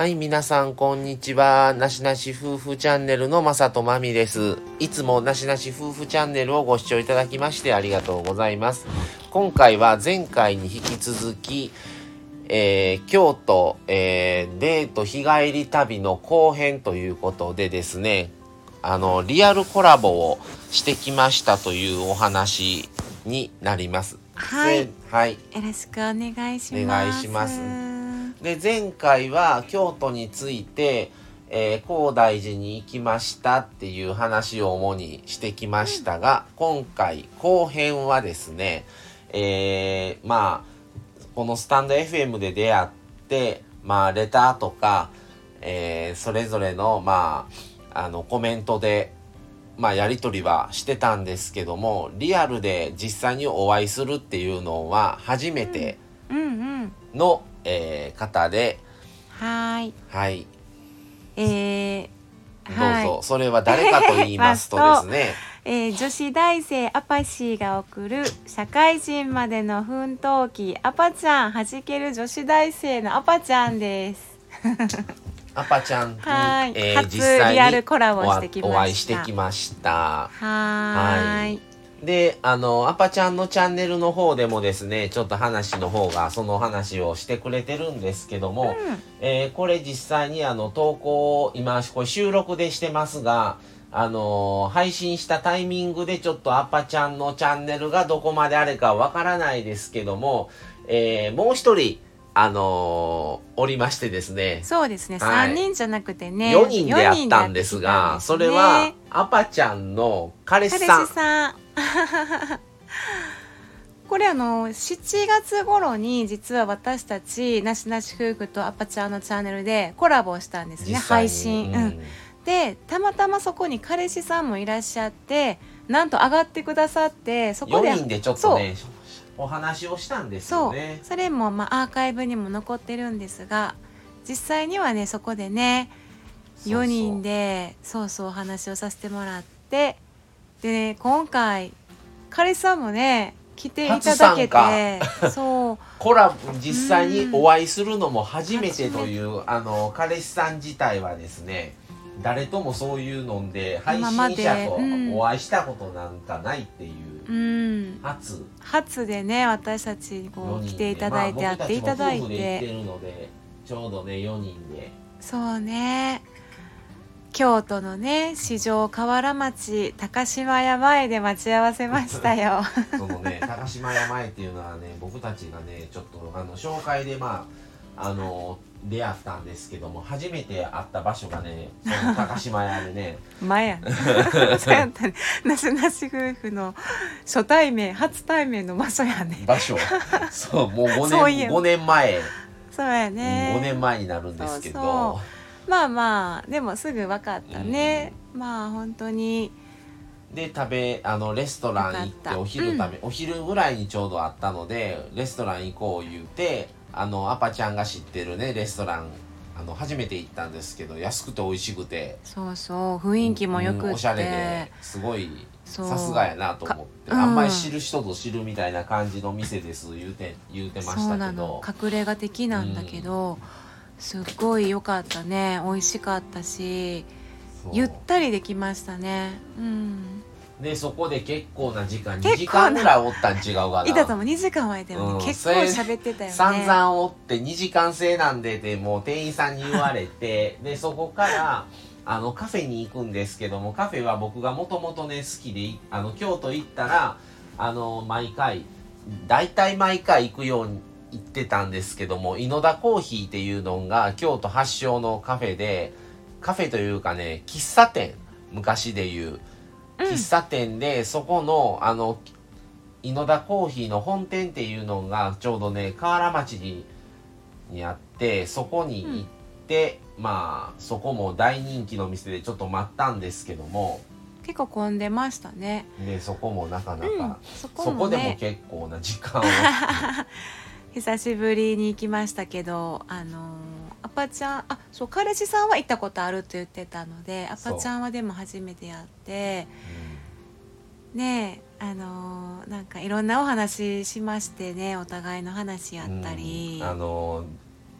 はい、皆さん、こんにちは。なしなし夫婦チャンネルのまさとまみです。いつもなしなし夫婦チャンネルをご視聴いただきましてありがとうございます。今回は前回に引き続き、えー京都、えーデート日帰り旅の後編ということでですね、あの、リアルコラボをしてきましたというお話になります。はいではい。よろしくお願いします。お願いしますで前回は京都について、えー高大寺に行きましたっていう話を主にしてきましたが、今回後編はですね、えーまあこのスタンド FM で出会ってまあレターとか、えーそれぞれのまああのコメントでまあやり取りはしてたんですけどもリアルで実際にお会いするっていうのは初めて、うんうん。の、えー方で、はーい。はい、えー、どうぞ、はい。それは誰かと言いますとですね、えー女子大生アパシーが送る社会人までの奮闘記アパちゃんはじける女子大生のアパちゃんです。アパちゃんに、はいえー初実際にリアルコラボしてきましたお会いしてきました。はーい。で、あの、アパちゃんのチャンネルの方でもですね、ちょっと話の方が、その話をしてくれてるんですけども、うんえーこれ実際にあの、投稿、今、これ収録でしてますが、あの配信したタイミングでちょっとアパちゃんのチャンネルがどこまであれかわからないですけども、えーもう一人、あのおりましてですね、そうですね。はい三人じゃなくてね。4人でやったんです四が、人でそれは、アパちゃんの彼氏彼さん氏。さん これあの7月頃に実は私たちなしなし夫婦とアパちゃんのチャンネルでコラボをしたんですね配信、ううん。んでたまたまそこに彼氏さんもいらっしゃってなんと上がってくださってそこで4人でちょっとね、お話をしたんですよね。それもまあアーカイブにも残ってるんですが実際にはねそこでねそうそう。4人でそうそうお話をさせてもらってでね今回彼氏さんもね来ていただけてそう。コラボ実際にお会いするのも初めてという、あの彼氏さん自体はですね誰ともそういうので配信者とうんお会いしたことなんかないっていううん。初。初でね私たちにこ4人で。う来ていただいて、まあ会っていただい僕たちも夫婦で行っててるのでちょうどね4人で。そうね京都のね四条河原町高島屋前で待ち合わせましたよ。そのね高島屋前っていうのはね僕たちがねちょっとあの紹介でまああの出会ったんですけども初めて会った場所がねその高島屋でね。前やね。そうやったね。なしなし夫婦の初対面初対面の場所やね。場所。そうもう5そういえば。年五年前、そうやうんね5年前になるんですけど。そうまあまあでもすぐ分かったね、まあ本当に。で食べあのレストラン行ってた。お昼食べ、お昼ぐらいにちょうどあったのでレストラン行こう言うてあのアパちゃんが知ってるねレストランあの初めて行ったんですけど安くて美味しくて。そうそう雰囲気もよくって、うんおしゃれですごいさすがやなと思って、かうん。あんまり知る人ぞ知るみたいな感じの店です言うて言うてましたけど。隠れ家的なんだけど、すっごい良かったね。美味しかったしゆったりできましたね。うん。でそこで結構な時間2結構な。時間ぐらいおったん違うかな。いたとも2時間はいたよね、うん。結構喋ってたよね。散々おって2時間制なんでってもう店員さんに言われて でそこからあのカフェに行くんですけどもカフェは僕がもともとね好きでいあの京都行ったらあの毎回大体毎回行くように行ってたんですけども井野田コーヒーっていうのが京都発祥のカフェでカフェというかね喫茶店昔でいう。うん。喫茶店で、そこのあの井野田コーヒーの本店っていうのがちょうどね河原町ににあってそこに行って、まあそこも大人気の店でちょっと待ったんですけども。結構混んでましたね。でそこもなかなうんか、そこそこでも結構な時間を 久しぶりに行きましたけどあのーアパちゃんあそう彼氏さんは行ったことあると言ってたのでアパちゃんはでも初めてやってねえあのーなんかいろんなお話しましてねお互いの話やったり、うん。あの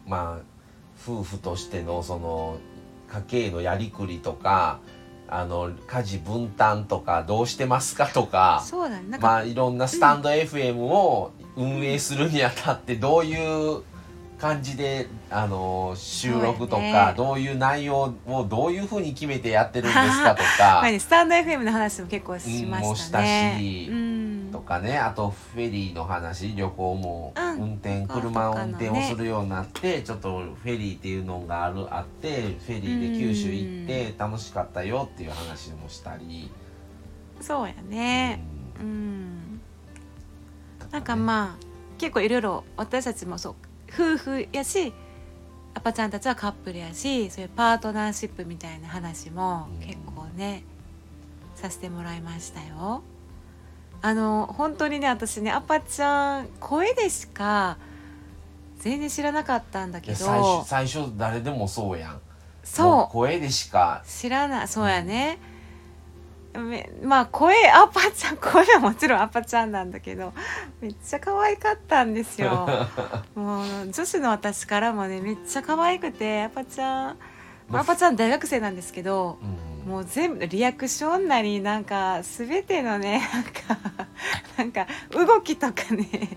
まあ夫婦としてのその家計のやりくりとかあの家事分担とかどうしてますかとかそうだね。なんか、まあいろんなスタンド FM を運営するにあたってどういう感じであの収録とかどういう内容をどういうふうに決めてやってるんですかとか スタンド FM の話も結構しましたね。しとかねあとフェリーの話旅行もうん運転、とか車を運転をするようになって、ちょっとフェリーっていうのがあるあってフェリーで九州行って楽しかったよっていう話もしたり、そうやね。ううん。んなんかまあ結構いろいろ私たちもそう夫婦やしアパちゃんたちはカップルやしそういうパートナーシップみたいな話もうん。結構ね、させてもらいましたよ。あの本当にね私ねアパちゃん声でしか全然知らなかったんだけど。初最初誰でもそうやん。そう。声でしか。知らない。そうやね、めまあ声アパちゃん声はもちろんアパちゃんなんだけどめっちゃ可愛かったんですよ。もう女子の私からもねめっちゃ可愛くてアパちゃん、まあアパちゃん大学生なんですけどうん。もう全部リアクションなりなんか全てのねなんかなんか動きとかね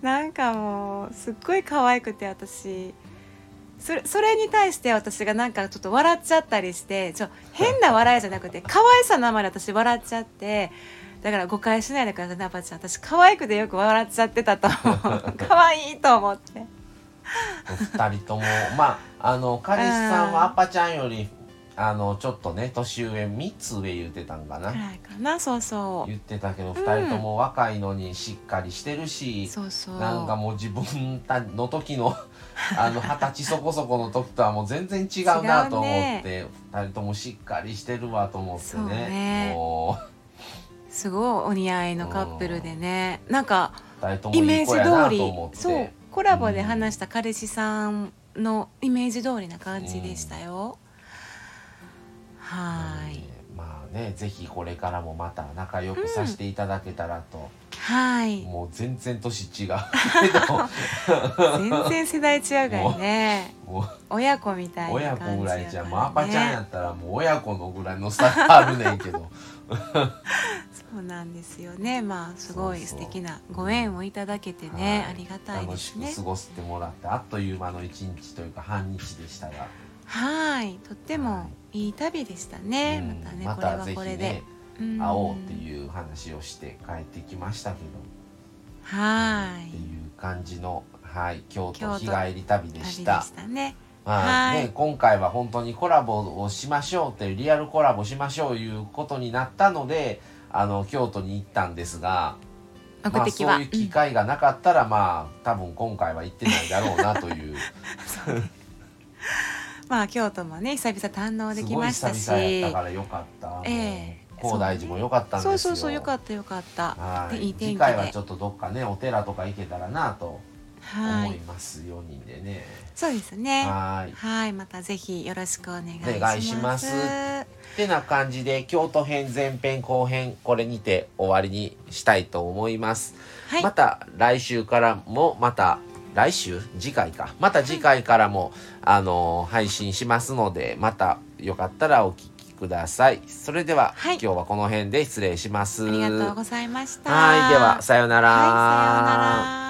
なんかもうすっごい可愛くて私それそれに対して私がなんかちょっと笑っちゃったりしてちょ変な笑いじゃなくて可愛さのあまり私笑っちゃってだから誤解しないでくださいねアパちゃん。私可愛くてよく笑っちゃってたと思う。可愛いと思って。二人ともまああの彼氏さんはアッパちゃんよりあのちょっとね年上3つ上言ってたんかな。かなそうそう。言ってたけど2人とも若いのにしっかりしてるし、そうそう。なんかもう自分たの時のあの二十歳そこそこの時とはもう全然違うなと思って、2人ともしっかりしてるわと思ってね。ね。もすごいお似合いのカップルでね。なんかう2人ともイメージ通りそうコラボで話した彼氏さんのイメージ通りな感じでしたよ、はーいねぜひこれからもまた仲良くさせていただけたらと、はい。もう全然年違う。け ど全然世代違うからね。もう親子みたいな親感じ子ぐらいじゃやもうアからパちゃんやねったらもう親子のぐらいの差があるねんけど。そうなんですよね。まあすごい素敵なご縁をいただけてね、はい。ありがたいで楽しくすね過ごしてもらってあっという間の一日というか半日でしたが、はいとってもいい旅でしたね、うんまたねまこれたぜひはこれで。ね、うん。会おうっていう話をして帰ってきましたけど、はい。っていう感じの、はい、京京都都日帰り旅でした。したね。はいはい。ね、今回は本当にコラボをしましょうってリアルコラボしましょういうことになったのであの京都に行ったんですが、まあ、そういう機会がなかったら、まあ多分今回は行ってないだろうなという まあ京都もね久々堪能できましたし。すごい久々やったからよかった。ええ。高大寺もよかったんですよ。そうそうそうよかったよかった。はい。でい次回はちょっとどっかねお寺とか行けたらなとはい。思います、4人でね。そうですね。はい。はい。またぜひよろしくお願いします。お願いします。ってな感じで京都編前編後編これにて終わりにしたいと思います、はい。また来週からもまた来週？次回か。また次回からも、あの配信しますのでまたよかったらお聞きください。それでは、はい。今日はこの辺で失礼します。ありがとうございました。はいではさようなら。はいさようなら